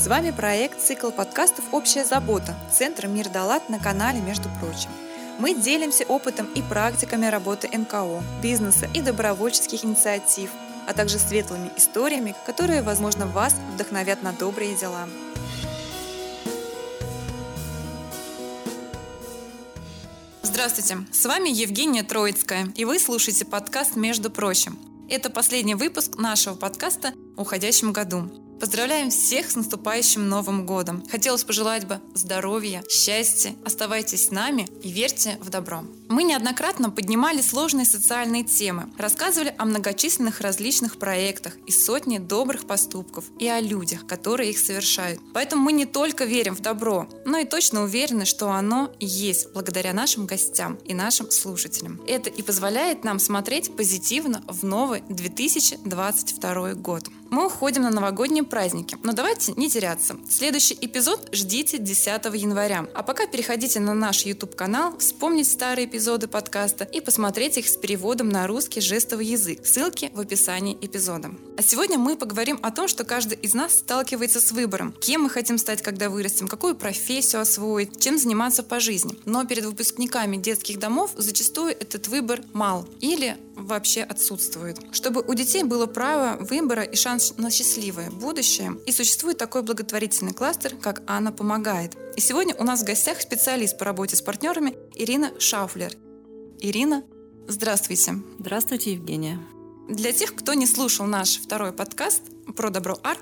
С вами проект «Цикл подкастов «Общая забота» Центра «Мир Далат» на канале «Между прочим». Мы делимся опытом и практиками работы НКО, бизнеса и добровольческих инициатив, а также светлыми историями, которые, возможно, вас вдохновят на добрые дела. Здравствуйте, с вами Евгения Троицкая, и вы слушаете подкаст «Между прочим». Это последний выпуск нашего подкаста в уходящем году. Поздравляем всех с наступающим Новым годом. Хотелось пожелать бы здоровья, счастья. Оставайтесь с нами и верьте в добро. Мы неоднократно поднимали сложные социальные темы, рассказывали о многочисленных различных проектах и сотне добрых поступков и о людях, которые их совершают. Поэтому мы не только верим в добро, но и точно уверены, что оно есть благодаря нашим гостям и нашим слушателям. Это и позволяет нам смотреть позитивно в новый 2022 год. Мы уходим на новогодние праздники, но давайте не теряться. Следующий эпизод ждите 10 января. А пока переходите на наш YouTube-канал, вспомнить старые эпизоды подкаста и посмотреть их с переводом на русский жестовый язык. Ссылки в описании эпизода. А сегодня мы поговорим о том, что каждый из нас сталкивается с выбором. Кем мы хотим стать, когда вырастем, какую профессию освоить, чем заниматься по жизни. Но перед выпускниками детских домов зачастую этот выбор мал или вообще отсутствует. Чтобы у детей было право выбора и шанс на счастливое будущее, и существует такой благотворительный кластер, как «Анна помогает». И сегодня у нас в гостях специалист по работе с партнерами Ирина Шауфлер. Ирина, здравствуйте. Здравствуйте, Евгения. Для тех, кто не слушал наш второй подкаст про добро ар,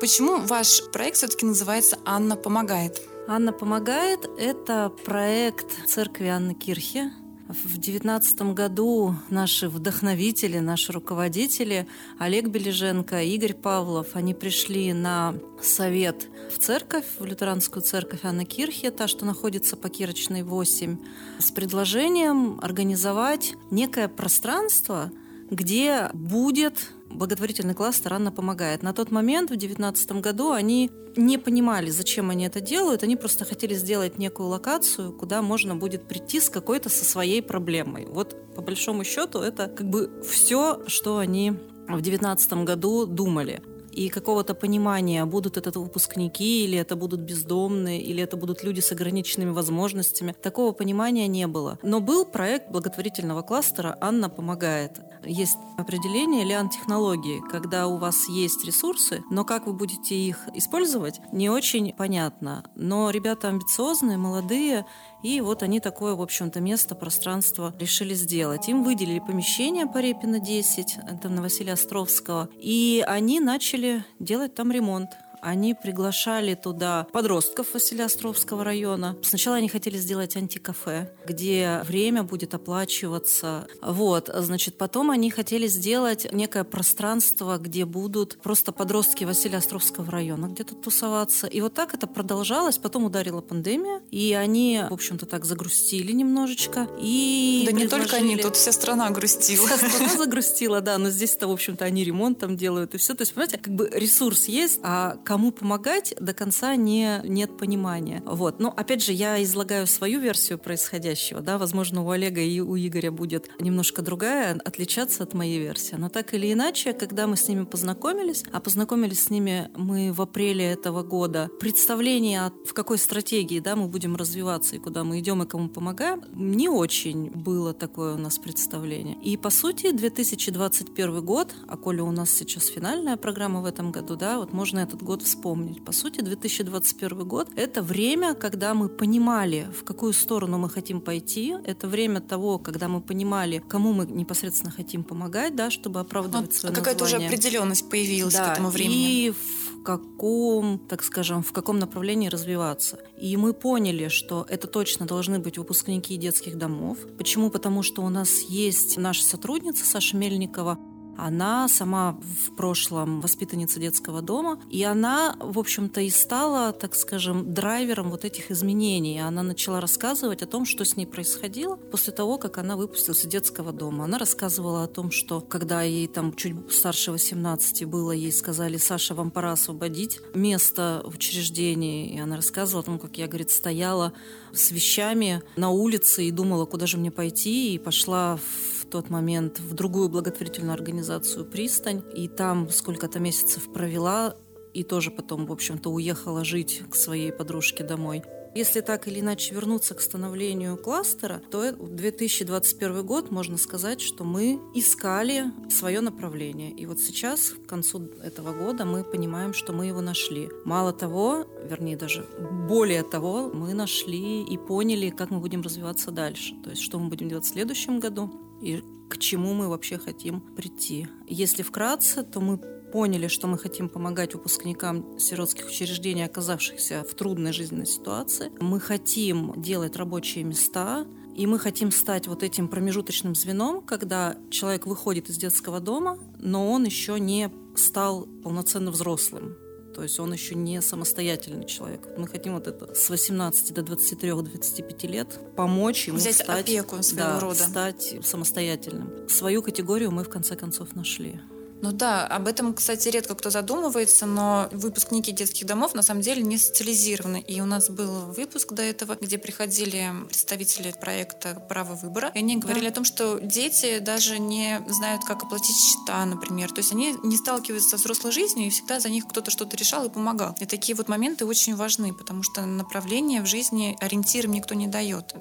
почему ваш проект все-таки называется «Анна помогает»? Анна помогает – это проект церкви Анны Кирхи, в девятнадцатом году наши вдохновители, наши руководители Олег Бележенко, Игорь Павлов, они пришли на совет в церковь, в лютеранскую церковь Анны Кирхи, та, что находится по Кирочной 8, с предложением организовать некое пространство, где будет благотворительный класс Анна помогает. На тот момент, в 2019 году, они не понимали, зачем они это делают. Они просто хотели сделать некую локацию, куда можно будет прийти с какой-то со своей проблемой. Вот, по большому счету, это как бы все, что они в 2019 году думали и какого-то понимания, будут это выпускники, или это будут бездомные, или это будут люди с ограниченными возможностями. Такого понимания не было. Но был проект благотворительного кластера «Анна помогает». Есть определение лиан-технологии, когда у вас есть ресурсы, но как вы будете их использовать, не очень понятно. Но ребята амбициозные, молодые, и вот они такое, в общем-то, место, пространство решили сделать. Им выделили помещение по Репина 10, это на Василия Островского, и они начали делать там ремонт. Они приглашали туда подростков Василиостровского района. Сначала они хотели сделать антикафе, где время будет оплачиваться. Вот, значит, потом они хотели сделать некое пространство, где будут просто подростки Василиостровского района где-то тусоваться. И вот так это продолжалось. Потом ударила пандемия, и они, в общем-то, так загрустили немножечко. И да предложили... не только они, тут вся страна грустила. Вся страна загрустила, да, но здесь-то, в общем-то, они ремонт там делают и все. То есть, понимаете, как бы ресурс есть, а кому помогать, до конца не, нет понимания. Вот. Но, опять же, я излагаю свою версию происходящего. Да? Возможно, у Олега и у Игоря будет немножко другая, отличаться от моей версии. Но так или иначе, когда мы с ними познакомились, а познакомились с ними мы в апреле этого года, представление, в какой стратегии да, мы будем развиваться и куда мы идем и кому помогаем, не очень было такое у нас представление. И, по сути, 2021 год, а коли у нас сейчас финальная программа в этом году, да, вот можно этот год вспомнить. По сути, 2021 год — это время, когда мы понимали, в какую сторону мы хотим пойти. Это время того, когда мы понимали, кому мы непосредственно хотим помогать, да, чтобы оправдывать ну, Какая-то уже определенность появилась да, к этому времени. И в каком, так скажем, в каком направлении развиваться. И мы поняли, что это точно должны быть выпускники детских домов. Почему? Потому что у нас есть наша сотрудница Саша Мельникова, она сама в прошлом воспитанница детского дома, и она, в общем-то, и стала, так скажем, драйвером вот этих изменений. Она начала рассказывать о том, что с ней происходило после того, как она выпустилась из детского дома. Она рассказывала о том, что когда ей там чуть старше 18 было, ей сказали, Саша, вам пора освободить место в учреждении. И она рассказывала о том, как я, говорит, стояла с вещами на улице и думала, куда же мне пойти, и пошла в тот момент в другую благотворительную организацию «Пристань», и там сколько-то месяцев провела и тоже потом, в общем-то, уехала жить к своей подружке домой. Если так или иначе вернуться к становлению кластера, то в 2021 год можно сказать, что мы искали свое направление. И вот сейчас, к концу этого года, мы понимаем, что мы его нашли. Мало того, вернее даже более того, мы нашли и поняли, как мы будем развиваться дальше. То есть, что мы будем делать в следующем году и к чему мы вообще хотим прийти. Если вкратце, то мы поняли, что мы хотим помогать выпускникам сиротских учреждений, оказавшихся в трудной жизненной ситуации. Мы хотим делать рабочие места, и мы хотим стать вот этим промежуточным звеном, когда человек выходит из детского дома, но он еще не стал полноценно взрослым. То есть он еще не самостоятельный человек. Мы хотим вот это с 18 до 23-25 лет помочь ему Взять стать, опеку своего да, рода. стать самостоятельным. Свою категорию мы в конце концов нашли. Ну да, об этом, кстати, редко кто задумывается, но выпускники детских домов на самом деле не социализированы. И у нас был выпуск до этого, где приходили представители проекта «Право выбора», и они говорили да. о том, что дети даже не знают, как оплатить счета, например. То есть они не сталкиваются со взрослой жизнью, и всегда за них кто-то что-то решал и помогал. И такие вот моменты очень важны, потому что направление в жизни ориентиром никто не дает.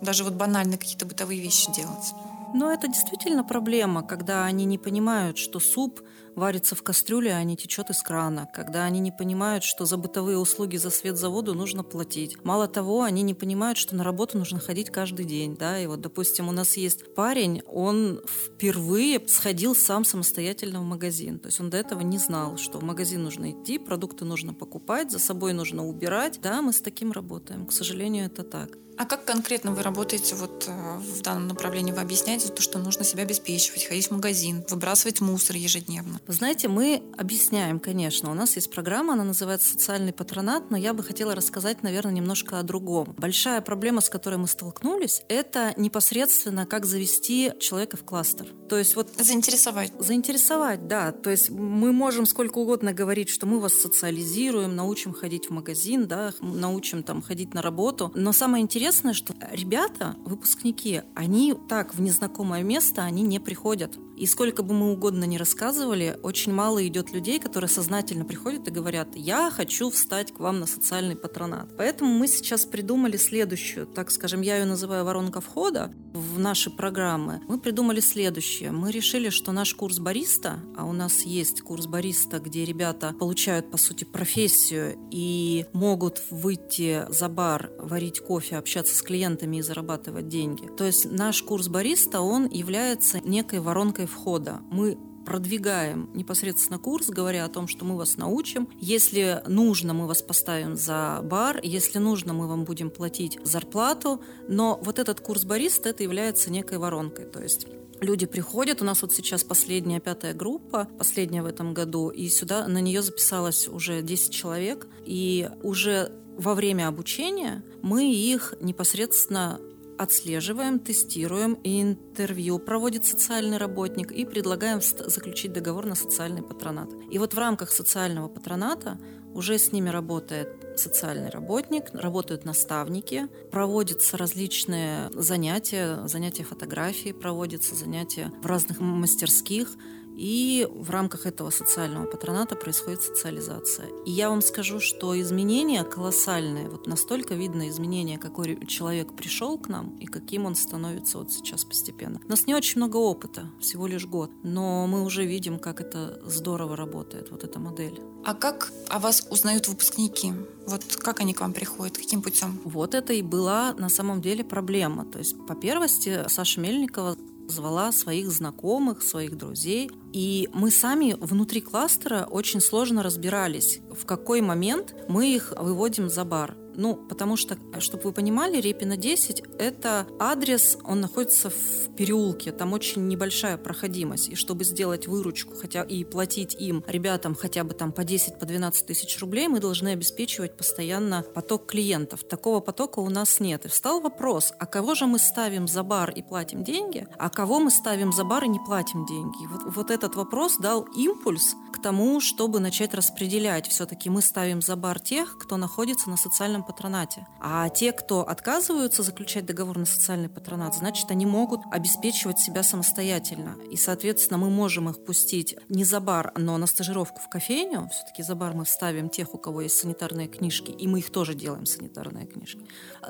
Даже вот банально какие-то бытовые вещи делать. Но это действительно проблема, когда они не понимают, что суп варится в кастрюле, а не течет из крана, когда они не понимают, что за бытовые услуги за свет за воду нужно платить. Мало того, они не понимают, что на работу нужно ходить каждый день. Да? И вот, допустим, у нас есть парень, он впервые сходил сам самостоятельно в магазин. То есть он до этого не знал, что в магазин нужно идти, продукты нужно покупать, за собой нужно убирать. Да, мы с таким работаем. К сожалению, это так. А как конкретно вы работаете вот э, в данном направлении? Вы объясняете то, что нужно себя обеспечивать, ходить в магазин, выбрасывать мусор ежедневно? Вы знаете, мы объясняем, конечно. У нас есть программа, она называется «Социальный патронат», но я бы хотела рассказать, наверное, немножко о другом. Большая проблема, с которой мы столкнулись, это непосредственно как завести человека в кластер. То есть вот... Заинтересовать. Заинтересовать, да. То есть мы можем сколько угодно говорить, что мы вас социализируем, научим ходить в магазин, да, научим там ходить на работу. Но самое интересное интересно, что ребята, выпускники, они так в незнакомое место, они не приходят. И сколько бы мы угодно не рассказывали, очень мало идет людей, которые сознательно приходят и говорят, я хочу встать к вам на социальный патронат. Поэтому мы сейчас придумали следующую, так скажем, я ее называю воронка входа в наши программы. Мы придумали следующее. Мы решили, что наш курс бариста, а у нас есть курс бариста, где ребята получают, по сути, профессию и могут выйти за бар, варить кофе, общаться с клиентами и зарабатывать деньги. То есть наш курс бариста, он является некой воронкой входа. Мы продвигаем непосредственно курс, говоря о том, что мы вас научим. Если нужно, мы вас поставим за бар. Если нужно, мы вам будем платить зарплату. Но вот этот курс бариста, это является некой воронкой. То есть люди приходят, у нас вот сейчас последняя пятая группа, последняя в этом году, и сюда на нее записалось уже 10 человек, и уже во время обучения мы их непосредственно отслеживаем, тестируем, интервью проводит социальный работник и предлагаем заключить договор на социальный патронат. И вот в рамках социального патроната уже с ними работает социальный работник, работают наставники, проводятся различные занятия, занятия фотографии, проводятся занятия в разных мастерских, и в рамках этого социального патроната происходит социализация. И я вам скажу, что изменения колоссальные. Вот настолько видно изменения, какой человек пришел к нам и каким он становится вот сейчас постепенно. У нас не очень много опыта, всего лишь год, но мы уже видим, как это здорово работает, вот эта модель. А как о вас узнают выпускники? Вот как они к вам приходят, каким путем? Вот это и была на самом деле проблема. То есть, по первости, Саша Мельникова звала своих знакомых, своих друзей. И мы сами внутри кластера очень сложно разбирались, в какой момент мы их выводим за бар. Ну, потому что, чтобы вы понимали, Репина 10 – это адрес, он находится в переулке, там очень небольшая проходимость. И чтобы сделать выручку хотя и платить им, ребятам, хотя бы там по 10, по 12 тысяч рублей, мы должны обеспечивать постоянно поток клиентов. Такого потока у нас нет. И встал вопрос, а кого же мы ставим за бар и платим деньги, а кого мы ставим за бар и не платим деньги? Вот, вот этот вопрос дал импульс к тому, чтобы начать распределять. Все-таки мы ставим за бар тех, кто находится на социальном социальном патронате. А те, кто отказываются заключать договор на социальный патронат, значит, они могут обеспечивать себя самостоятельно. И, соответственно, мы можем их пустить не за бар, но на стажировку в кофейню. Все-таки за бар мы ставим тех, у кого есть санитарные книжки, и мы их тоже делаем, санитарные книжки.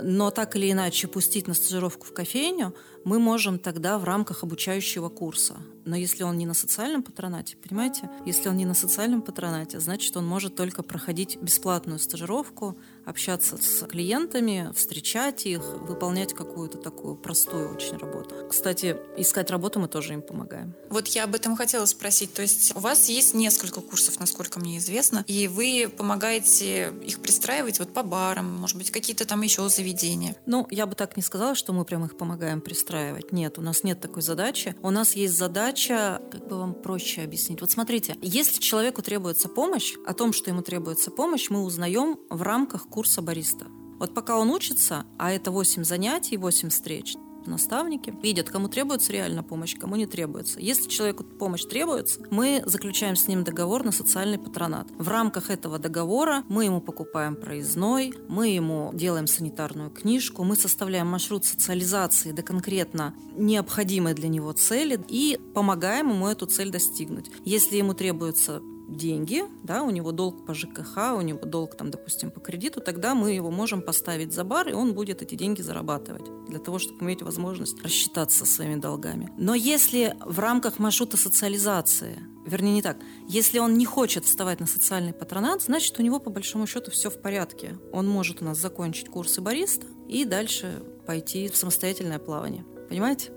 Но так или иначе пустить на стажировку в кофейню мы можем тогда в рамках обучающего курса. Но если он не на социальном патронате, понимаете? Если он не на социальном патронате, значит, он может только проходить бесплатную стажировку, общаться с клиентами, встречать их, выполнять какую-то такую простую очень работу. Кстати, искать работу мы тоже им помогаем. Вот я об этом хотела спросить. То есть у вас есть несколько курсов, насколько мне известно, и вы помогаете их пристраивать вот по барам, может быть, какие-то там еще заведения? Ну, я бы так не сказала, что мы прям их помогаем пристраивать. Нет, у нас нет такой задачи. У нас есть задача, как бы вам проще объяснить. Вот смотрите, если человеку требуется помощь, о том, что ему требуется помощь, мы узнаем в рамках курса бариста. Вот пока он учится, а это 8 занятий, 8 встреч, наставники видят, кому требуется реально помощь, кому не требуется. Если человеку помощь требуется, мы заключаем с ним договор на социальный патронат. В рамках этого договора мы ему покупаем проездной, мы ему делаем санитарную книжку, мы составляем маршрут социализации до конкретно необходимой для него цели и помогаем ему эту цель достигнуть. Если ему требуется деньги, да, у него долг по ЖКХ, у него долг, там, допустим, по кредиту, тогда мы его можем поставить за бар, и он будет эти деньги зарабатывать для того, чтобы иметь возможность рассчитаться со своими долгами. Но если в рамках маршрута социализации, вернее не так, если он не хочет вставать на социальный патронат, значит у него по большому счету все в порядке. Он может у нас закончить курсы бариста и дальше пойти в самостоятельное плавание. Понимаете?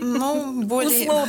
Ну, более,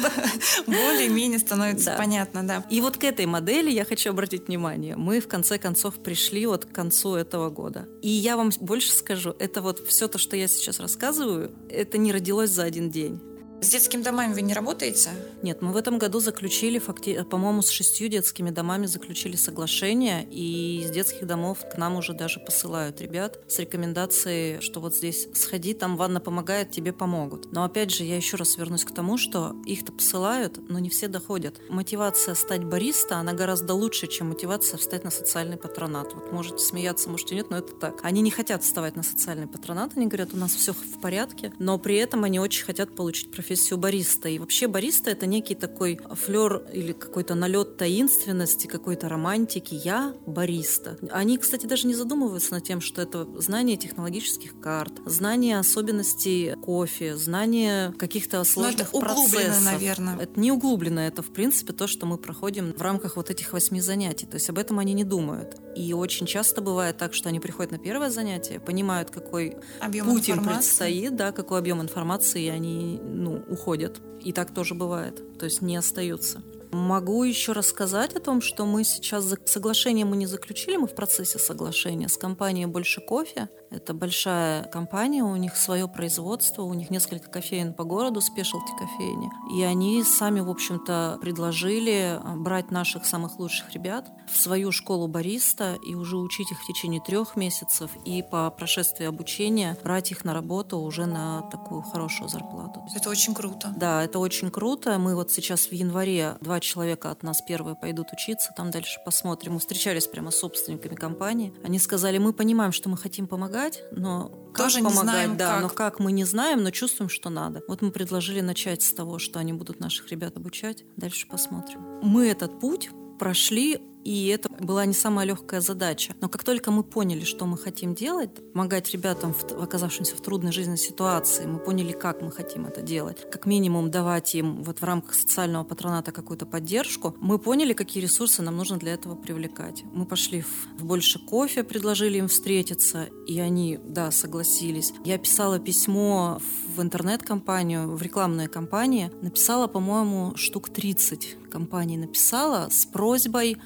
более-менее становится да. понятно, да. И вот к этой модели я хочу обратить внимание. Мы в конце концов пришли вот к концу этого года. И я вам больше скажу, это вот все то, что я сейчас рассказываю, это не родилось за один день. С детскими домами вы не работаете? Нет, мы в этом году заключили, факти... по-моему, с шестью детскими домами заключили соглашение, и из детских домов к нам уже даже посылают ребят с рекомендацией, что вот здесь сходи, там ванна помогает, тебе помогут. Но опять же, я еще раз вернусь к тому, что их-то посылают, но не все доходят. Мотивация стать бариста, она гораздо лучше, чем мотивация встать на социальный патронат. Вот можете смеяться, можете нет, но это так. Они не хотят вставать на социальный патронат, они говорят, у нас все в порядке, но при этом они очень хотят получить профессию профессию бариста. И вообще бариста это некий такой флер или какой-то налет таинственности, какой-то романтики. Я бариста. Они, кстати, даже не задумываются над тем, что это знание технологических карт, знание особенностей кофе, знание каких-то сложных Но это процессов. наверное. Это не углублено, это в принципе то, что мы проходим в рамках вот этих восьми занятий. То есть об этом они не думают. И очень часто бывает так, что они приходят на первое занятие, понимают, какой объем путь информации. им предстоит, да, какой объем информации, они ну, уходят. И так тоже бывает, то есть не остаются. Могу еще рассказать о том, что мы сейчас соглашение мы не заключили, мы в процессе соглашения с компанией «Больше кофе». Это большая компания, у них свое производство, у них несколько кофеин по городу, спешлти кофейни. И они сами, в общем-то, предложили а, брать наших самых лучших ребят в свою школу бариста и уже учить их в течение трех месяцев, и по прошествии обучения брать их на работу уже на такую хорошую зарплату. Это очень круто. Да, это очень круто. Мы вот сейчас в январе два человека от нас первые пойдут учиться, там дальше посмотрим. Мы встречались прямо с собственниками компании. Они сказали, мы понимаем, что мы хотим помогать, но как Тоже помогать, не знаем, да, как. но как мы не знаем, но чувствуем, что надо. Вот мы предложили начать с того, что они будут наших ребят обучать. Дальше посмотрим. Мы этот путь прошли и это была не самая легкая задача. Но как только мы поняли, что мы хотим делать, помогать ребятам, оказавшимся в трудной жизненной ситуации, мы поняли, как мы хотим это делать. Как минимум давать им вот в рамках социального патроната какую-то поддержку. Мы поняли, какие ресурсы нам нужно для этого привлекать. Мы пошли в, в больше кофе, предложили им встретиться, и они, да, согласились. Я писала письмо в интернет-компанию, в рекламные компании. Написала, по-моему, штук 30 компаний написала с просьбой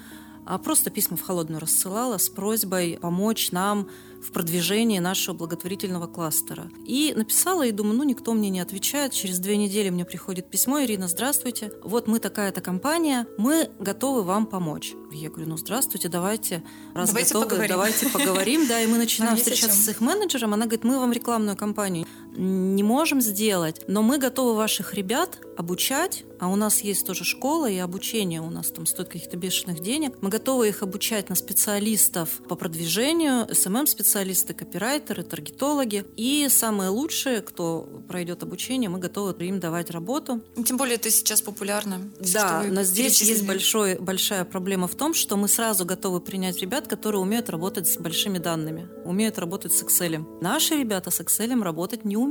а просто письма в холодную рассылала с просьбой помочь нам в продвижении нашего благотворительного кластера. И написала, и думаю, ну, никто мне не отвечает. Через две недели мне приходит письмо, Ирина, здравствуйте, вот мы такая-то компания, мы готовы вам помочь. Я говорю, ну, здравствуйте, давайте, раз давайте готовы, поговорим. давайте поговорим. Да, и мы начинаем встречаться с их менеджером. Она говорит, мы вам рекламную кампанию не можем сделать, но мы готовы ваших ребят обучать, а у нас есть тоже школа и обучение у нас там стоит каких-то бешеных денег, мы готовы их обучать на специалистов по продвижению, SMM-специалисты, копирайтеры, таргетологи. И самые лучшие, кто пройдет обучение, мы готовы им давать работу. Тем более это сейчас популярно. Да, но здесь есть большой, большая проблема в том, что мы сразу готовы принять ребят, которые умеют работать с большими данными, умеют работать с Excel. Наши ребята с Excel работать не умеют.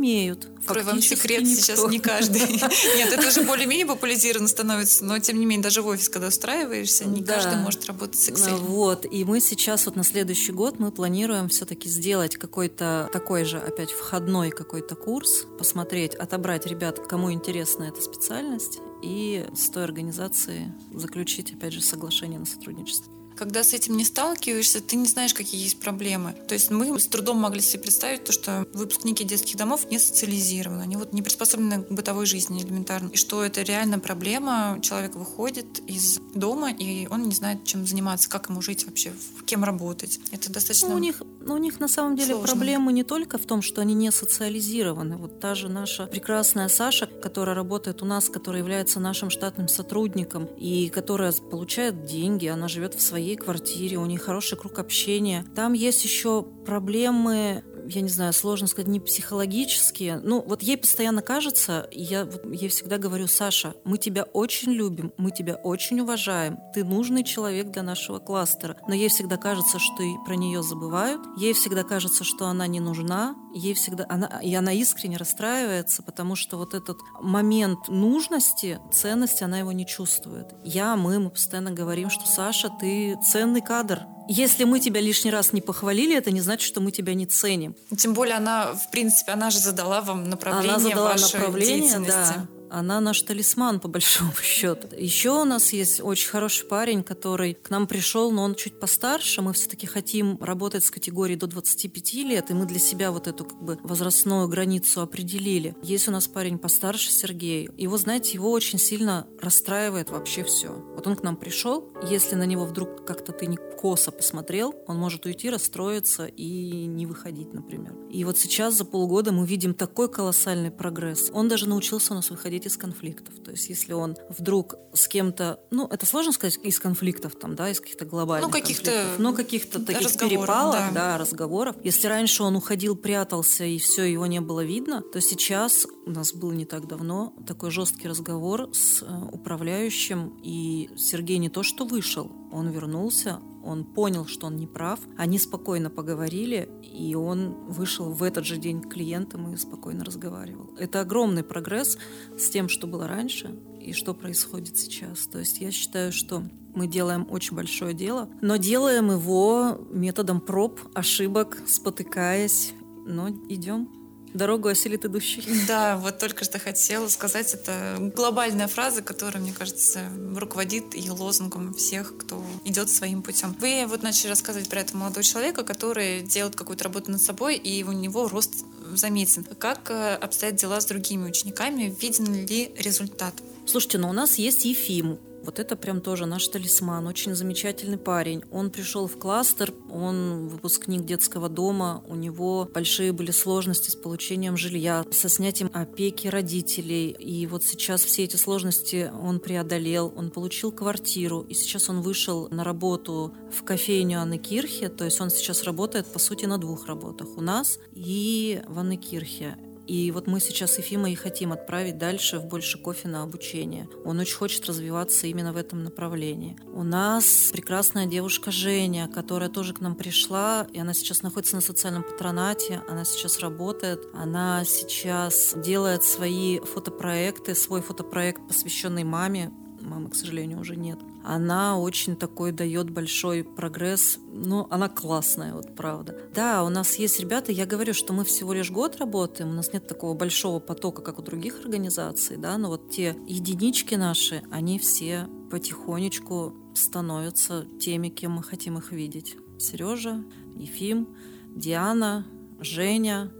Открою вам секрет, никто. сейчас не каждый. Нет, это уже более-менее популяризировано становится, но тем не менее даже в офис, когда устраиваешься, не да. каждый может работать с Excel. Вот, и мы сейчас вот на следующий год мы планируем все-таки сделать какой-то такой же опять входной какой-то курс, посмотреть, отобрать ребят, кому интересна эта специальность, и с той организацией заключить, опять же, соглашение на сотрудничество. Когда с этим не сталкиваешься, ты не знаешь, какие есть проблемы. То есть мы с трудом могли себе представить то, что выпускники детских домов не социализированы, они вот не приспособлены к бытовой жизни элементарно. И что это реально проблема. Человек выходит из дома, и он не знает, чем заниматься, как ему жить вообще, кем работать. Это достаточно ну, у них, ну, у них на самом деле сложно. проблемы не только в том, что они не социализированы. Вот та же наша прекрасная Саша, которая работает у нас, которая является нашим штатным сотрудником и которая получает деньги, она живет в своей своей квартире, у них хороший круг общения. Там есть еще проблемы я не знаю, сложно сказать, не психологические. Ну, вот ей постоянно кажется, я вот ей всегда говорю, Саша, мы тебя очень любим, мы тебя очень уважаем, ты нужный человек для нашего кластера. Но ей всегда кажется, что и про нее забывают, ей всегда кажется, что она не нужна, ей всегда, она, и она искренне расстраивается, потому что вот этот момент нужности, ценности, она его не чувствует. Я, мы, мы постоянно говорим, что Саша, ты ценный кадр, если мы тебя лишний раз не похвалили, это не значит, что мы тебя не ценим. Тем более она, в принципе, она же задала вам направление она задала вашей направление, деятельности. Да она наш талисман, по большому счету. Еще у нас есть очень хороший парень, который к нам пришел, но он чуть постарше. Мы все-таки хотим работать с категорией до 25 лет, и мы для себя вот эту как бы возрастную границу определили. Есть у нас парень постарше Сергей. Его, знаете, его очень сильно расстраивает вообще все. Вот он к нам пришел, если на него вдруг как-то ты не косо посмотрел, он может уйти, расстроиться и не выходить, например. И вот сейчас за полгода мы видим такой колоссальный прогресс. Он даже научился у нас выходить выходить из конфликтов. То есть если он вдруг с кем-то, ну, это сложно сказать из конфликтов, там, да, из каких-то глобальных ну, каких-то, но каких-то таких перепалов, да. да, разговоров. Если раньше он уходил, прятался, и все, его не было видно, то сейчас, у нас был не так давно, такой жесткий разговор с э, управляющим, и Сергей не то что вышел, он вернулся, он понял, что он не прав. Они спокойно поговорили, и он вышел в этот же день к клиентам и спокойно разговаривал. Это огромный прогресс с тем, что было раньше и что происходит сейчас. То есть я считаю, что мы делаем очень большое дело, но делаем его методом проб, ошибок, спотыкаясь, но идем Дорогу осилит идущий. Да, вот только что хотела сказать, это глобальная фраза, которая, мне кажется, руководит и лозунгом всех, кто идет своим путем. Вы вот начали рассказывать про этого молодого человека, который делает какую-то работу над собой, и у него рост заметен. Как э, обстоят дела с другими учениками? Виден ли результат? Слушайте, ну у нас есть Ефим, вот это прям тоже наш талисман, очень замечательный парень. Он пришел в кластер, он выпускник детского дома, у него большие были сложности с получением жилья, со снятием опеки родителей. И вот сейчас все эти сложности он преодолел, он получил квартиру, и сейчас он вышел на работу в кофейню Анны Кирхе, то есть он сейчас работает, по сути, на двух работах. У нас и в Анны Кирхе. И вот мы сейчас Ефима и хотим отправить дальше в больше кофе на обучение. Он очень хочет развиваться именно в этом направлении. У нас прекрасная девушка Женя, которая тоже к нам пришла, и она сейчас находится на социальном патронате, она сейчас работает, она сейчас делает свои фотопроекты, свой фотопроект, посвященный маме, мамы, к сожалению, уже нет. Она очень такой дает большой прогресс. Ну, она классная, вот правда. Да, у нас есть ребята, я говорю, что мы всего лишь год работаем, у нас нет такого большого потока, как у других организаций, да, но вот те единички наши, они все потихонечку становятся теми, кем мы хотим их видеть. Сережа, Ефим, Диана, Женя,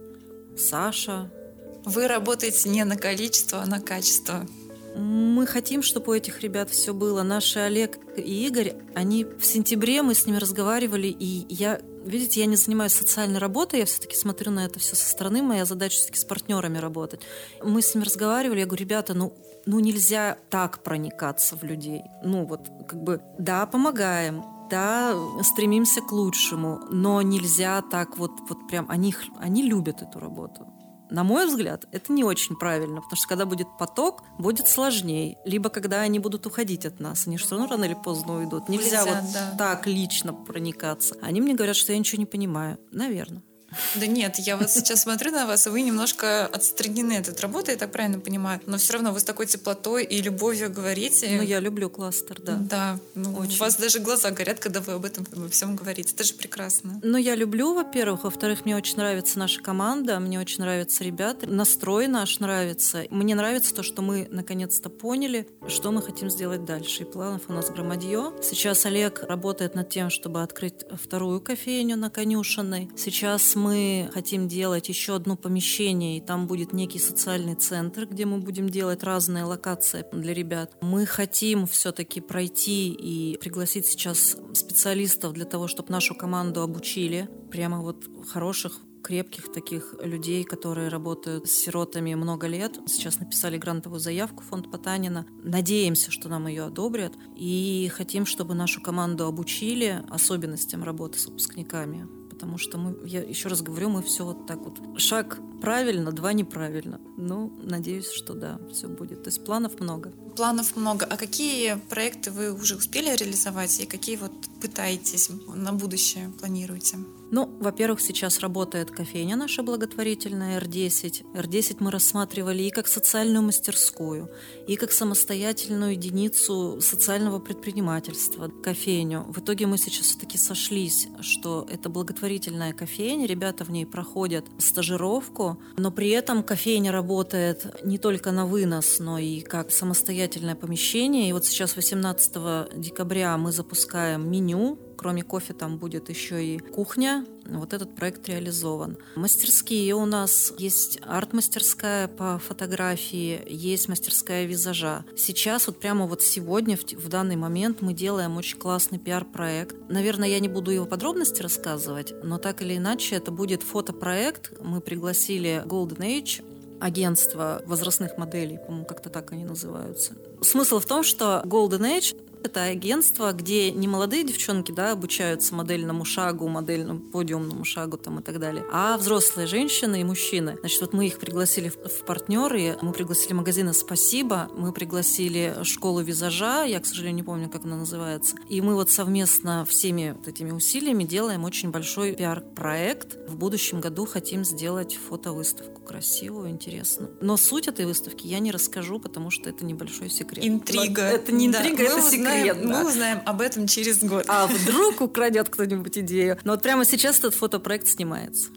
Саша. Вы работаете не на количество, а на качество. Мы хотим, чтобы у этих ребят все было. Наши Олег и Игорь, они в сентябре, мы с ними разговаривали, и я Видите, я не занимаюсь социальной работой, я все-таки смотрю на это все со стороны. Моя задача все-таки с партнерами работать. Мы с ними разговаривали, я говорю, ребята, ну, ну нельзя так проникаться в людей. Ну вот, как бы, да, помогаем, да, стремимся к лучшему, но нельзя так вот, вот прям, они, они любят эту работу. На мой взгляд, это не очень правильно, потому что когда будет поток, будет сложнее. Либо когда они будут уходить от нас, они все равно рано или поздно уйдут. Нельзя, Нельзя вот да. так лично проникаться. Они мне говорят, что я ничего не понимаю. Наверное. Да нет, я вот сейчас смотрю на вас, и вы немножко отстранены от этой работы, я так правильно понимаю. Но все равно вы с такой теплотой и любовью говорите. Ну, я люблю кластер, да. Да, ну, Очень. у вас даже глаза горят, когда вы об этом обо всем говорите. Это же прекрасно. Ну, я люблю, во-первых. Во-вторых, мне очень нравится наша команда, мне очень нравятся ребята. Настрой наш нравится. Мне нравится то, что мы наконец-то поняли, что мы хотим сделать дальше. И планов у нас громадье. Сейчас Олег работает над тем, чтобы открыть вторую кофейню на Конюшиной. Сейчас мы хотим делать еще одно помещение, и там будет некий социальный центр, где мы будем делать разные локации для ребят. Мы хотим все-таки пройти и пригласить сейчас специалистов для того, чтобы нашу команду обучили. Прямо вот хороших крепких таких людей, которые работают с сиротами много лет. Сейчас написали грантовую заявку фонд Потанина. Надеемся, что нам ее одобрят. И хотим, чтобы нашу команду обучили особенностям работы с выпускниками потому что мы, я еще раз говорю, мы все вот так вот. Шаг правильно, два неправильно. Ну, надеюсь, что да, все будет. То есть планов много. Планов много. А какие проекты вы уже успели реализовать и какие вот пытаетесь на будущее планируете? Ну, во-первых, сейчас работает кофейня наша благотворительная R10. R10 мы рассматривали и как социальную мастерскую, и как самостоятельную единицу социального предпринимательства, кофейню. В итоге мы сейчас все-таки сошлись, что это благотворительная кофейня, ребята в ней проходят стажировку, но при этом кофейня работает не только на вынос, но и как самостоятельное помещение. И вот сейчас 18 декабря мы запускаем меню Кроме кофе там будет еще и кухня. Вот этот проект реализован. Мастерские у нас есть арт-мастерская по фотографии, есть мастерская визажа. Сейчас вот прямо вот сегодня, в, в данный момент мы делаем очень классный пиар-проект. Наверное, я не буду его подробности рассказывать, но так или иначе это будет фотопроект. Мы пригласили Golden Age, агентство возрастных моделей, по-моему, как-то так они называются. Смысл в том, что Golden Age это агентство, где не молодые девчонки да, обучаются модельному шагу, модельному подиумному шагу там, и так далее, а взрослые женщины и мужчины. Значит, вот мы их пригласили в, партнеры, мы пригласили магазины «Спасибо», мы пригласили школу визажа, я, к сожалению, не помню, как она называется, и мы вот совместно всеми вот этими усилиями делаем очень большой пиар-проект. В будущем году хотим сделать фотовыставку красивую, интересную. Но суть этой выставки я не расскажу, потому что это небольшой секрет. Интрига. Это не интрига, да, это секрет узнаем, мы узнаем об этом через год. А вдруг украдет кто-нибудь идею. Но вот прямо сейчас этот фотопроект снимается.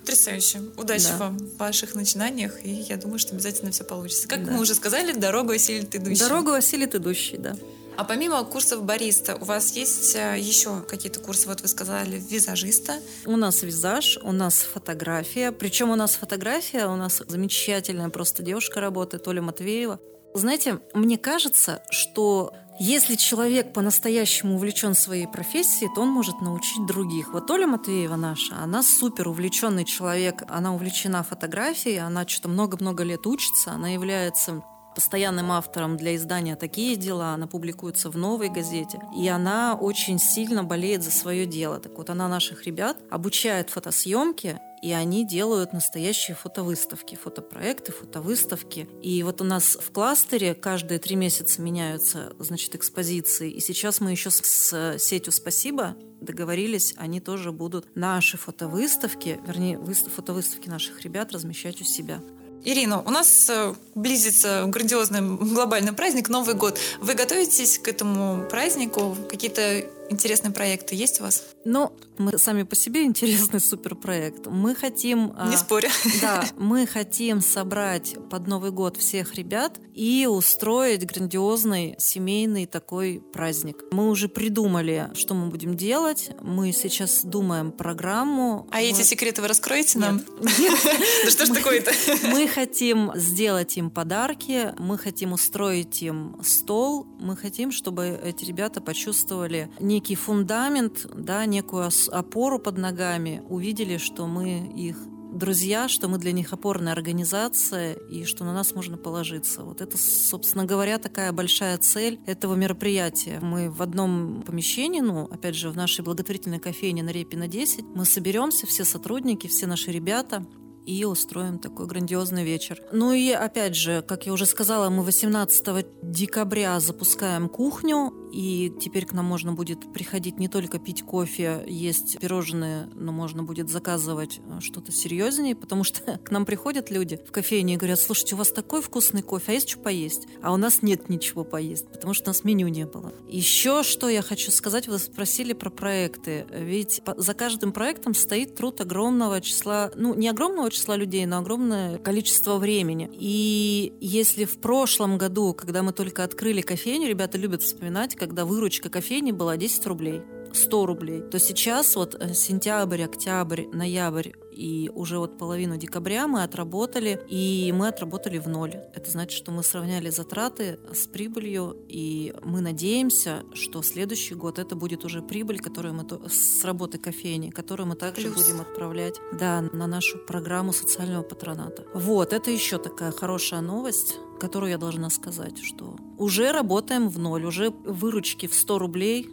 Потрясающе. Удачи да. вам в ваших начинаниях, и я думаю, что обязательно все получится. Как да. мы уже сказали, дорогу осилит идущий. Дорогу осилит идущий, да. А помимо курсов бариста, у вас есть э, еще какие-то курсы? Вот вы сказали, визажиста. У нас визаж, у нас фотография. Причем у нас фотография, у нас замечательная просто девушка работает, Оля Матвеева. Знаете, мне кажется, что если человек по-настоящему увлечен своей профессией, то он может научить других. Вот Оля Матвеева наша, она супер увлеченный человек, она увлечена фотографией, она что-то много-много лет учится, она является постоянным автором для издания «Такие дела», она публикуется в «Новой газете», и она очень сильно болеет за свое дело. Так вот, она наших ребят обучает фотосъемке, и они делают настоящие фотовыставки, фотопроекты, фотовыставки. И вот у нас в кластере каждые три месяца меняются, значит, экспозиции. И сейчас мы еще с сетью «Спасибо» договорились, они тоже будут наши фотовыставки, вернее, фотовыставки наших ребят размещать у себя. Ирина, у нас э, близится грандиозный глобальный праздник Новый год. Вы готовитесь к этому празднику? Какие-то интересные проекты есть у вас? Ну, мы сами по себе интересный суперпроект. Мы хотим... Не спорю. Да, мы хотим собрать под Новый год всех ребят и устроить грандиозный семейный такой праздник. Мы уже придумали, что мы будем делать. Мы сейчас думаем программу. А эти секреты вы раскроете нам? Да что ж такое-то? Мы хотим сделать им подарки, мы хотим устроить им стол, мы хотим, чтобы эти ребята почувствовали некий фундамент, да, некую опору под ногами, увидели, что мы их друзья, что мы для них опорная организация и что на нас можно положиться. Вот это, собственно говоря, такая большая цель этого мероприятия. Мы в одном помещении, ну, опять же, в нашей благотворительной кофейне на Репина 10, мы соберемся, все сотрудники, все наши ребята, и устроим такой грандиозный вечер. Ну и опять же, как я уже сказала, мы 18 декабря запускаем кухню, и теперь к нам можно будет приходить не только пить кофе, есть пирожные, но можно будет заказывать э, что-то серьезнее, потому что к нам приходят люди в кофейне и говорят, слушайте, у вас такой вкусный кофе, а есть что поесть? А у нас нет ничего поесть, потому что у нас меню не было. Еще что я хочу сказать, вы спросили про проекты. Ведь за каждым проектом стоит труд огромного числа, ну не огромного числа людей, но огромное количество времени. И если в прошлом году, когда мы только открыли кофейню, ребята любят вспоминать, когда выручка кофейни была 10 рублей, 100 рублей, то сейчас вот э, сентябрь, октябрь, ноябрь и уже вот половину декабря мы отработали, и мы отработали в ноль. Это значит, что мы сравняли затраты с прибылью, и мы надеемся, что следующий год это будет уже прибыль, которую мы с работы кофейни, которую мы также Плюс. будем отправлять да, на нашу программу социального патроната. Вот, это еще такая хорошая новость которую я должна сказать, что уже работаем в ноль, уже выручки в 100 рублей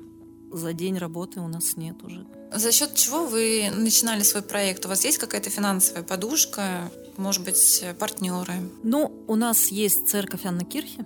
за день работы у нас нет уже. За счет чего вы начинали свой проект? У вас есть какая-то финансовая подушка, может быть, партнеры? Ну, у нас есть церковь Анны Кирхи,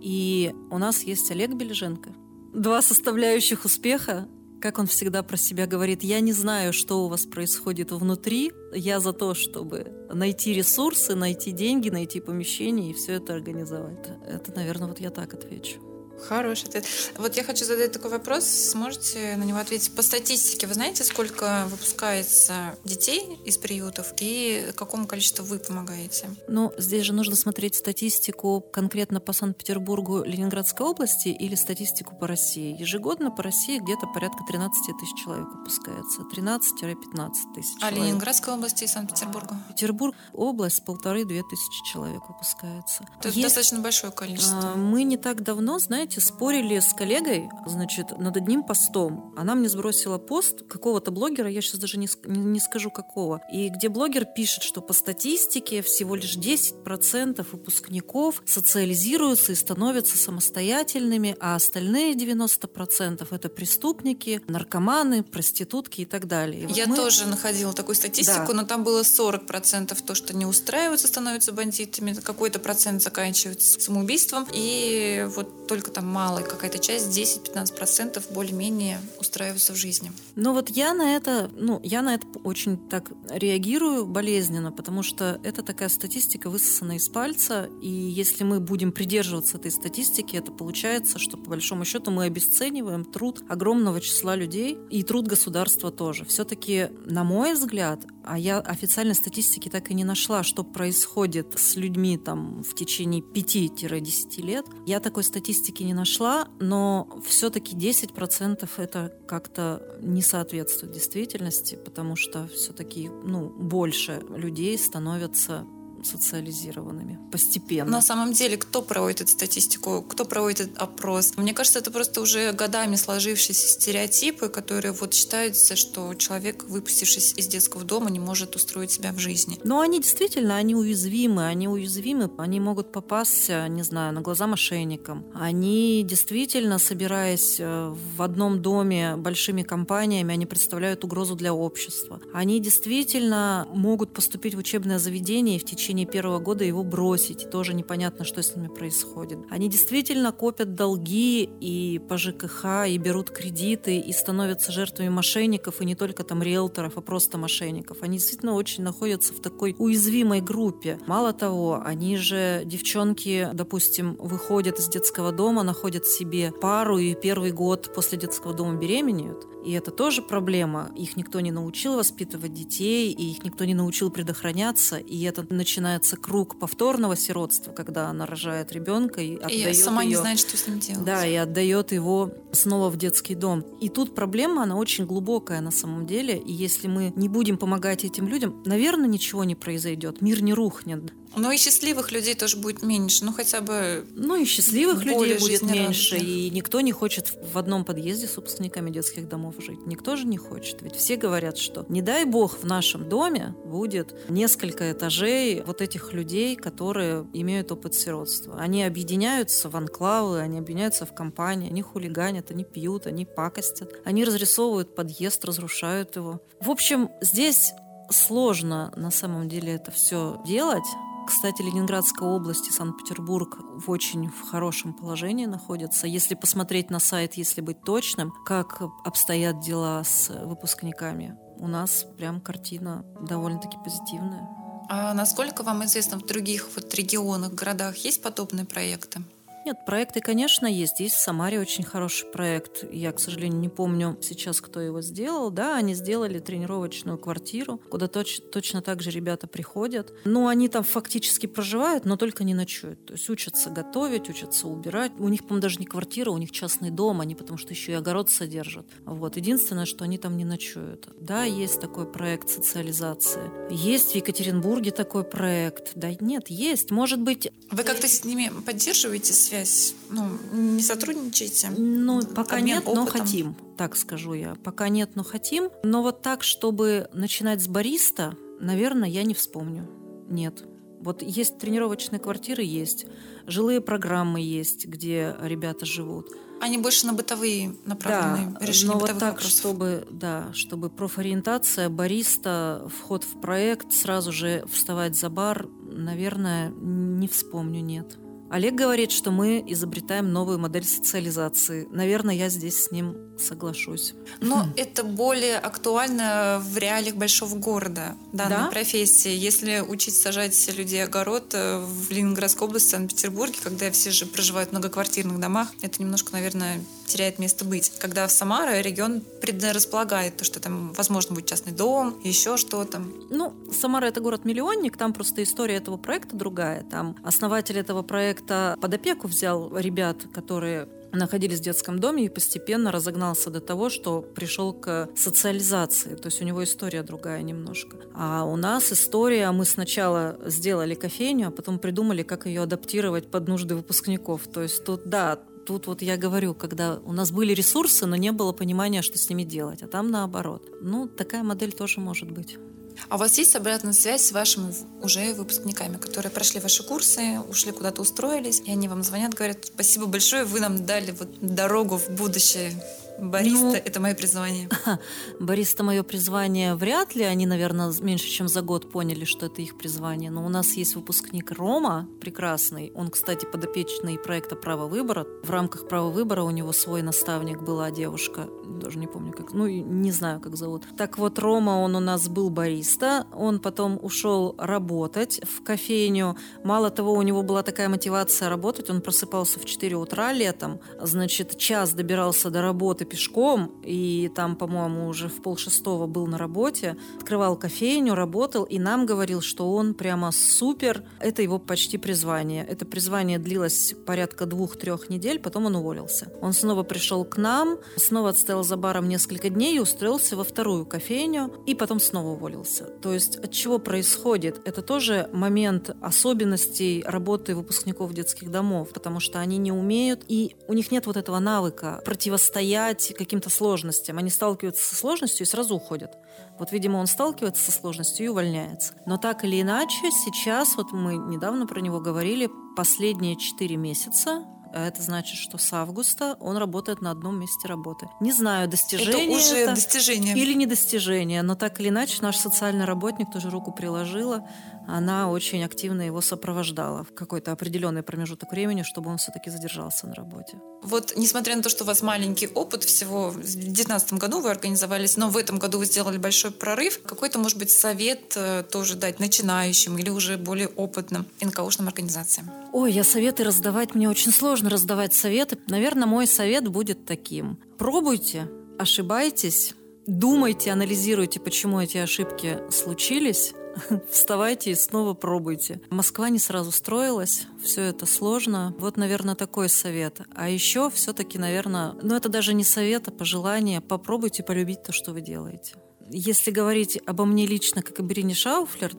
и у нас есть Олег Бележенко. Два составляющих успеха как он всегда про себя говорит, я не знаю, что у вас происходит внутри, я за то, чтобы найти ресурсы, найти деньги, найти помещение и все это организовать. Это, наверное, вот я так отвечу. Хороший ответ. Вот я хочу задать такой вопрос, сможете на него ответить. По статистике вы знаете, сколько выпускается детей из приютов и какому количеству вы помогаете? Ну, здесь же нужно смотреть статистику конкретно по Санкт-Петербургу, Ленинградской области или статистику по России. Ежегодно по России где-то порядка 13 тысяч человек выпускается. 13-15 тысяч А человек. Ленинградской области и Санкт-Петербурга? Петербург область полторы-две тысячи человек выпускается. Это Есть, достаточно большое количество. А, мы не так давно, знаете, знаете, спорили с коллегой, значит, над одним постом. Она мне сбросила пост какого-то блогера, я сейчас даже не, не скажу какого, и где блогер пишет, что по статистике всего лишь 10% выпускников социализируются и становятся самостоятельными, а остальные 90% это преступники, наркоманы, проститутки и так далее. И я мы... тоже находила такую статистику, да. но там было 40% то, что не устраиваются, становятся бандитами, какой-то процент заканчивается самоубийством, и вот только там малая какая-то часть, 10-15% более-менее устраиваются в жизни. Ну вот я на это, ну, я на это очень так реагирую болезненно, потому что это такая статистика высосана из пальца, и если мы будем придерживаться этой статистики, это получается, что по большому счету мы обесцениваем труд огромного числа людей и труд государства тоже. Все-таки, на мой взгляд, а я официальной статистики так и не нашла, что происходит с людьми там в течение 5-10 лет. Я такой статистики не нашла, но все-таки 10% это как-то не соответствует действительности, потому что все-таки ну, больше людей становятся социализированными постепенно. На самом деле, кто проводит эту статистику, кто проводит опрос? Мне кажется, это просто уже годами сложившиеся стереотипы, которые вот считаются, что человек, выпустившись из детского дома, не может устроить себя в жизни. Но они действительно, они уязвимы, они уязвимы, они могут попасться, не знаю, на глаза мошенникам. Они действительно, собираясь э, в одном доме большими компаниями, они представляют угрозу для общества. Они действительно могут поступить в учебное заведение и в течение течение первого года его бросить. Тоже непонятно, что с ними происходит. Они действительно копят долги и по ЖКХ, и берут кредиты, и становятся жертвами мошенников, и не только там риэлторов, а просто мошенников. Они действительно очень находятся в такой уязвимой группе. Мало того, они же, девчонки, допустим, выходят из детского дома, находят себе пару, и первый год после детского дома беременеют. И это тоже проблема. Их никто не научил воспитывать детей, и их никто не научил предохраняться. И это начинается круг повторного сиротства, когда она рожает ребенка и отдает и сама ее, не знает, что с ним делать. Да, и отдает его снова в детский дом. И тут проблема, она очень глубокая на самом деле. И если мы не будем помогать этим людям, наверное, ничего не произойдет, мир не рухнет. Но и счастливых людей тоже будет меньше, ну хотя бы. Ну и счастливых людей будет меньше, и никто не хочет в одном подъезде с выпускниками детских домов жить. Никто же не хочет. Ведь все говорят, что не дай бог в нашем доме будет несколько этажей вот этих людей, которые имеют опыт сиротства. Они объединяются в анклавы, они объединяются в компании, они хулиганят, они пьют, они пакостят, они разрисовывают подъезд, разрушают его. В общем, здесь сложно на самом деле это все делать, кстати, Ленинградская область и Санкт-Петербург в очень в хорошем положении находятся. Если посмотреть на сайт, если быть точным, как обстоят дела с выпускниками, у нас прям картина довольно-таки позитивная. А насколько вам известно, в других вот регионах, городах есть подобные проекты? Нет, проекты, конечно, есть. Есть в Самаре очень хороший проект. Я, к сожалению, не помню сейчас, кто его сделал. Да, они сделали тренировочную квартиру, куда точ- точно так же ребята приходят. Ну, они там фактически проживают, но только не ночуют. То есть учатся готовить, учатся убирать. У них, по-моему, даже не квартира, у них частный дом, они потому что еще и огород содержат. Вот. Единственное, что они там не ночуют. Да, есть такой проект социализации. Есть в Екатеринбурге такой проект. Да нет, есть. Может быть... Вы как-то с ними поддерживаете связь? Связь? Ну, не сотрудничаете? Ну, пока Обмен нет, опытом? но хотим, так скажу я. Пока нет, но хотим. Но вот так, чтобы начинать с бариста, наверное, я не вспомню. Нет. Вот есть тренировочные квартиры, есть. Жилые программы есть, где ребята живут. Они больше на бытовые направленные, да, решение но вот так, вопросов. чтобы, да, чтобы профориентация, бариста, вход в проект, сразу же вставать за бар, наверное, не вспомню, нет. Олег говорит, что мы изобретаем новую модель социализации. Наверное, я здесь с ним соглашусь. Но хм. это более актуально в реалиях большого города, данной да? профессии. Если учить сажать людей огород э, в Ленинградской области, Санкт-Петербурге, когда все же проживают в многоквартирных домах, это немножко, наверное, теряет место быть. Когда в Самара регион предрасполагает то, что там, возможно, будет частный дом, еще что-то. Ну, Самара — это город-миллионник, там просто история этого проекта другая. Там основатель этого проекта под опеку взял ребят, которые находились в детском доме и постепенно разогнался до того, что пришел к социализации. То есть у него история другая немножко. А у нас история, мы сначала сделали кофейню, а потом придумали, как ее адаптировать под нужды выпускников. То есть тут, да, тут вот я говорю, когда у нас были ресурсы, но не было понимания, что с ними делать, а там наоборот. Ну, такая модель тоже может быть. А у вас есть обратная связь с вашими уже выпускниками, которые прошли ваши курсы, ушли куда-то устроились, и они вам звонят, говорят, спасибо большое, вы нам дали вот дорогу в будущее. Бариста ну, — это мое призвание. Бариста — мое призвание вряд ли. Они, наверное, меньше, чем за год поняли, что это их призвание. Но у нас есть выпускник Рома, прекрасный. Он, кстати, подопечный проекта «Право выбора». В рамках «Права выбора» у него свой наставник была девушка. Даже не помню, как... Ну, не знаю, как зовут. Так вот, Рома, он у нас был бариста. Он потом ушел работать в кофейню. Мало того, у него была такая мотивация работать. Он просыпался в 4 утра летом. Значит, час добирался до работы пешком, и там, по-моему, уже в полшестого был на работе, открывал кофейню, работал, и нам говорил, что он прямо супер, это его почти призвание. Это призвание длилось порядка двух-трех недель, потом он уволился. Он снова пришел к нам, снова отстоял за баром несколько дней и устроился во вторую кофейню, и потом снова уволился. То есть от чего происходит? Это тоже момент особенностей работы выпускников детских домов, потому что они не умеют, и у них нет вот этого навыка противостоять помогать каким-то сложностям. Они сталкиваются со сложностью и сразу уходят. Вот, видимо, он сталкивается со сложностью и увольняется. Но так или иначе, сейчас, вот мы недавно про него говорили, последние четыре месяца это значит, что с августа он работает на одном месте работы. Не знаю, достижение это уже это достижение. или не достижение, но так или иначе наш социальный работник тоже руку приложила. Она очень активно его сопровождала в какой-то определенный промежуток времени, чтобы он все-таки задержался на работе. Вот, несмотря на то, что у вас маленький опыт, всего в 2019 году вы организовались, но в этом году вы сделали большой прорыв, какой-то, может быть, совет э, тоже дать начинающим или уже более опытным НКОшным организациям? Ой, я советы раздавать, мне очень сложно раздавать советы. Наверное, мой совет будет таким. Пробуйте, ошибайтесь, думайте, анализируйте, почему эти ошибки случились, вставайте и снова пробуйте. Москва не сразу строилась, все это сложно. Вот, наверное, такой совет. А еще все-таки, наверное, ну это даже не совет, а пожелание. Попробуйте полюбить то, что вы делаете. Если говорить обо мне лично, как о Берине Шауфлер,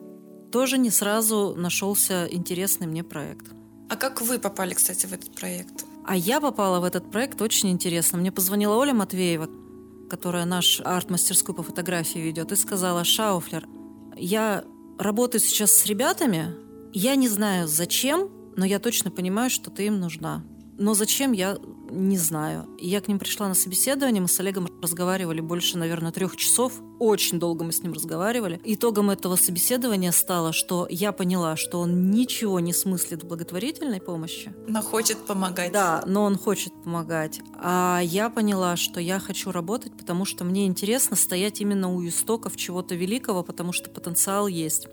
тоже не сразу нашелся интересный мне проект. А как вы попали, кстати, в этот проект? А я попала в этот проект очень интересно. Мне позвонила Оля Матвеева, которая наш арт-мастерскую по фотографии ведет, и сказала, Шауфлер, я работаю сейчас с ребятами, я не знаю зачем, но я точно понимаю, что ты им нужна. Но зачем, я не знаю. Я к ним пришла на собеседование, мы с Олегом разговаривали больше, наверное, трех часов. Очень долго мы с ним разговаривали. Итогом этого собеседования стало, что я поняла, что он ничего не смыслит в благотворительной помощи. Но хочет помогать. Да, но он хочет помогать. А я поняла, что я хочу работать, потому что мне интересно стоять именно у истоков чего-то великого, потому что потенциал есть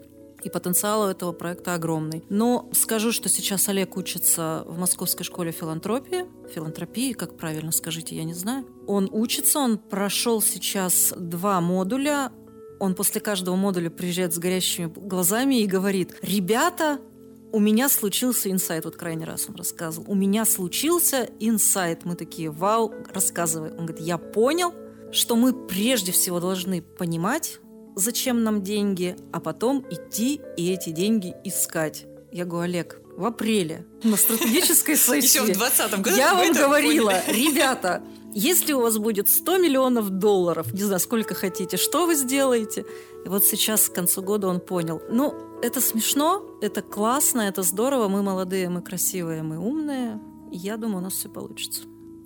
и потенциал у этого проекта огромный. Но скажу, что сейчас Олег учится в Московской школе филантропии, филантропии, как правильно скажите, я не знаю. Он учится, он прошел сейчас два модуля, он после каждого модуля приезжает с горящими глазами и говорит, ребята, у меня случился инсайт, вот крайний раз он рассказывал. У меня случился инсайт. Мы такие, вау, рассказывай. Он говорит, я понял, что мы прежде всего должны понимать, зачем нам деньги, а потом идти и эти деньги искать. Я говорю, Олег, в апреле на стратегической сессии. Еще в 20 году Я вам говорила, ребята, если у вас будет 100 миллионов долларов, не знаю, сколько хотите, что вы сделаете? И вот сейчас к концу года он понял. Ну, это смешно, это классно, это здорово, мы молодые, мы красивые, мы умные. И я думаю, у нас все получится.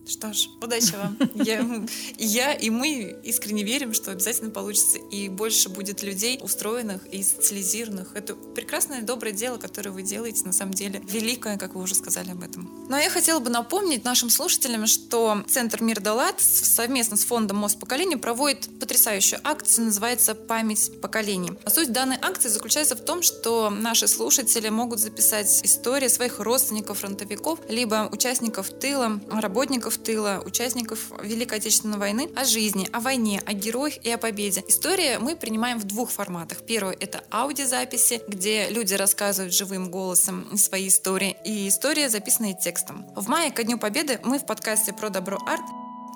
Что ж, удачи вам. Я, я и мы искренне верим, что обязательно получится и больше будет людей устроенных и социализированных. Это прекрасное, доброе дело, которое вы делаете, на самом деле великое, как вы уже сказали об этом. Но я хотела бы напомнить нашим слушателям, что Центр Мир Далат совместно с фондом Мост поколения проводит потрясающую акцию, называется «Память поколений». А суть данной акции заключается в том, что наши слушатели могут записать истории своих родственников, фронтовиков, либо участников тыла, работников тыла, участников Великой Отечественной войны, о жизни, о войне, о героях и о победе. Истории мы принимаем в двух форматах. Первый — это аудиозаписи, где люди рассказывают живым голосом свои истории, и история, записанная текстом. В мае ко Дню Победы мы в подкасте «Про добро арт»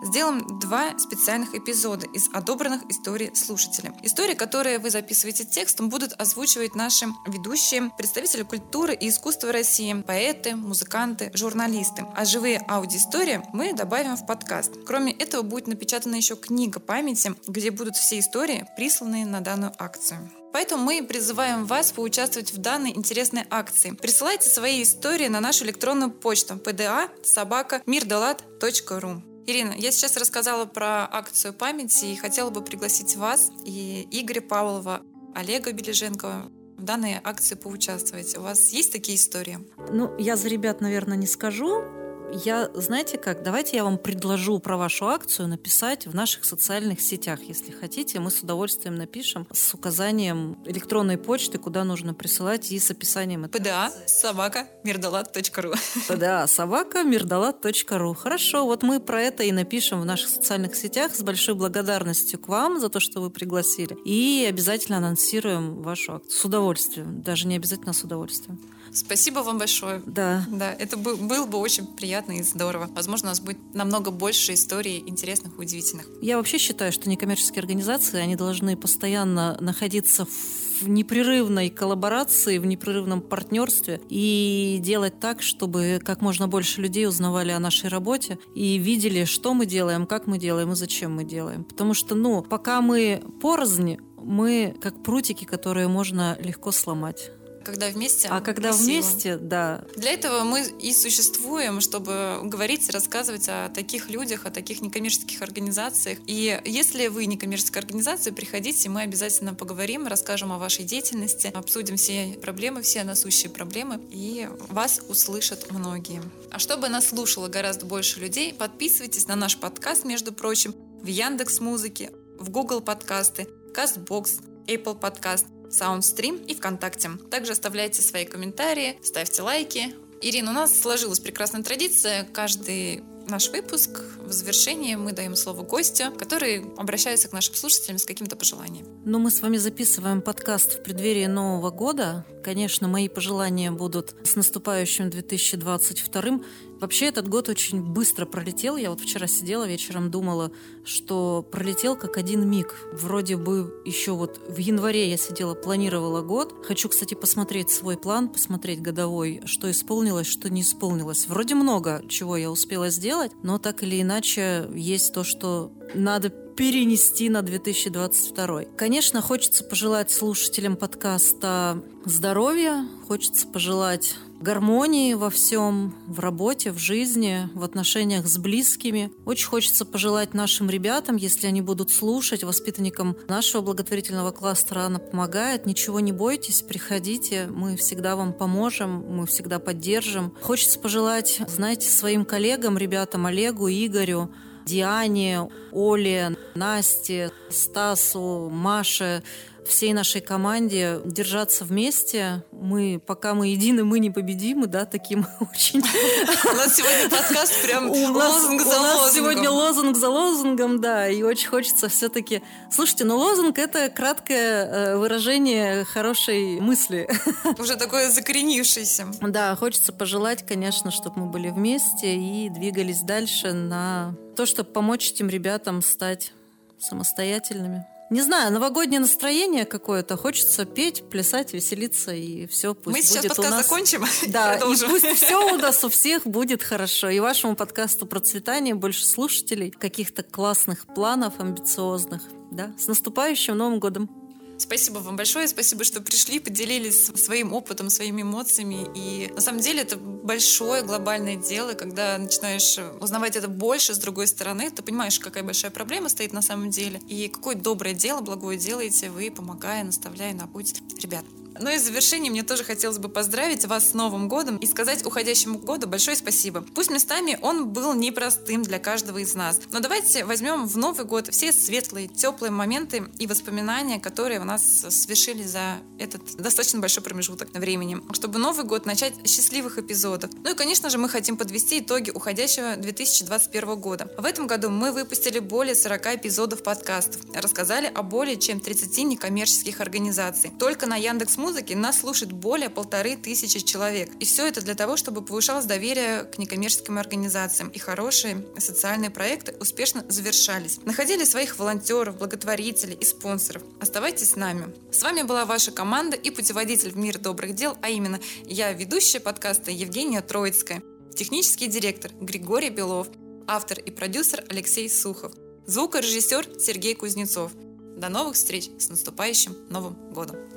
сделаем два специальных эпизода из одобренных историй слушателя. Истории, которые вы записываете текстом, будут озвучивать наши ведущие, представители культуры и искусства России, поэты, музыканты, журналисты. А живые аудиоистории мы добавим в подкаст. Кроме этого, будет напечатана еще книга памяти, где будут все истории, присланные на данную акцию. Поэтому мы призываем вас поучаствовать в данной интересной акции. Присылайте свои истории на нашу электронную почту pda собака мирдалат.ру. Ирина, я сейчас рассказала про акцию памяти и хотела бы пригласить вас и Игоря Павлова, Олега Бележенкова в данной акции поучаствовать. У вас есть такие истории? Ну, я за ребят, наверное, не скажу, я, знаете как, давайте я вам предложу про вашу акцию написать в наших социальных сетях, если хотите. Мы с удовольствием напишем с указанием электронной почты, куда нужно присылать и с описанием. ПДА собака мирдалат.ру ПДА собака мирдалат.ру Хорошо, вот мы про это и напишем в наших социальных сетях с большой благодарностью к вам за то, что вы пригласили. И обязательно анонсируем вашу акцию. С удовольствием. Даже не обязательно с удовольствием. Спасибо вам большое. Да. Да, это был, был бы очень приятно и здорово. Возможно, у нас будет намного больше историй интересных и удивительных. Я вообще считаю, что некоммерческие организации, они должны постоянно находиться в непрерывной коллаборации, в непрерывном партнерстве и делать так, чтобы как можно больше людей узнавали о нашей работе и видели, что мы делаем, как мы делаем и зачем мы делаем. Потому что, ну, пока мы порознь, мы как прутики, которые можно легко сломать. Когда вместе. А когда красиво. вместе, да. Для этого мы и существуем, чтобы говорить, рассказывать о таких людях, о таких некоммерческих организациях. И если вы некоммерческая организация, приходите, мы обязательно поговорим, расскажем о вашей деятельности, обсудим все проблемы, все насущие проблемы, и вас услышат многие. А чтобы нас слушало гораздо больше людей, подписывайтесь на наш подкаст, между прочим, в Яндекс Музыке, в Google подкасты, Castbox, Apple Podcast, SoundStream и ВКонтакте. Также оставляйте свои комментарии, ставьте лайки. Ирина, у нас сложилась прекрасная традиция. Каждый наш выпуск. В завершении мы даем слово гостю, который обращается к нашим слушателям с каким-то пожеланием. Ну, мы с вами записываем подкаст в преддверии Нового года. Конечно, мои пожелания будут с наступающим 2022. Вообще этот год очень быстро пролетел. Я вот вчера сидела вечером, думала, что пролетел как один миг. Вроде бы еще вот в январе я сидела, планировала год. Хочу, кстати, посмотреть свой план, посмотреть годовой, что исполнилось, что не исполнилось. Вроде много чего я успела сделать, но так или иначе есть то, что надо перенести на 2022. Конечно, хочется пожелать слушателям подкаста здоровья, хочется пожелать гармонии во всем, в работе, в жизни, в отношениях с близкими. Очень хочется пожелать нашим ребятам, если они будут слушать, воспитанникам нашего благотворительного кластера «Она помогает». Ничего не бойтесь, приходите, мы всегда вам поможем, мы всегда поддержим. Хочется пожелать, знаете, своим коллегам, ребятам Олегу, Игорю, Диане, Оле, Насте, Стасу, Маше, всей нашей команде держаться вместе. Мы, пока мы едины, мы не победимы, да, таким очень... У нас сегодня подкаст прям лозунг за лозунгом. У нас сегодня лозунг за лозунгом, да, и очень хочется все-таки... Слушайте, ну лозунг — это краткое э, выражение хорошей мысли. Уже такое закоренившееся. Да, хочется пожелать, конечно, чтобы мы были вместе и двигались дальше на то, чтобы помочь этим ребятам стать самостоятельными. Не знаю, новогоднее настроение какое-то. Хочется петь, плясать, веселиться, и все пусть Мы сейчас будет подкаст у нас... закончим. Да, и пусть все у нас у всех будет хорошо. И вашему подкасту процветания больше слушателей, каких-то классных планов амбициозных. Да, с наступающим Новым годом! Спасибо вам большое, спасибо, что пришли, поделились своим опытом, своими эмоциями. И на самом деле это большое глобальное дело, когда начинаешь узнавать это больше с другой стороны, ты понимаешь, какая большая проблема стоит на самом деле, и какое доброе дело, благое делаете вы, помогая, наставляя на путь ребят. Ну и в завершении мне тоже хотелось бы поздравить вас с Новым годом и сказать уходящему году большое спасибо. Пусть местами он был непростым для каждого из нас, но давайте возьмем в Новый год все светлые, теплые моменты и воспоминания, которые у нас совершили за этот достаточно большой промежуток времени, чтобы Новый год начать с счастливых эпизодов. Ну и, конечно же, мы хотим подвести итоги уходящего 2021 года. В этом году мы выпустили более 40 эпизодов подкастов, рассказали о более чем 30 некоммерческих организаций. Только на Яндекс музыки нас слушает более полторы тысячи человек. И все это для того, чтобы повышалось доверие к некоммерческим организациям. И хорошие социальные проекты успешно завершались. Находили своих волонтеров, благотворителей и спонсоров. Оставайтесь с нами. С вами была ваша команда и путеводитель в мир добрых дел, а именно я, ведущая подкаста Евгения Троицкая, технический директор Григорий Белов, автор и продюсер Алексей Сухов, звукорежиссер Сергей Кузнецов. До новых встреч с наступающим Новым годом!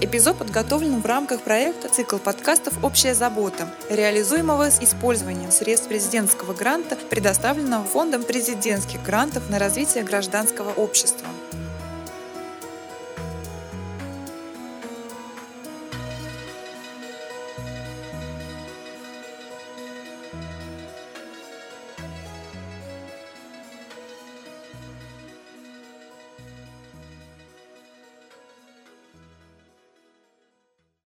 Эпизод подготовлен в рамках проекта «Цикл подкастов «Общая забота», реализуемого с использованием средств президентского гранта, предоставленного Фондом президентских грантов на развитие гражданского общества.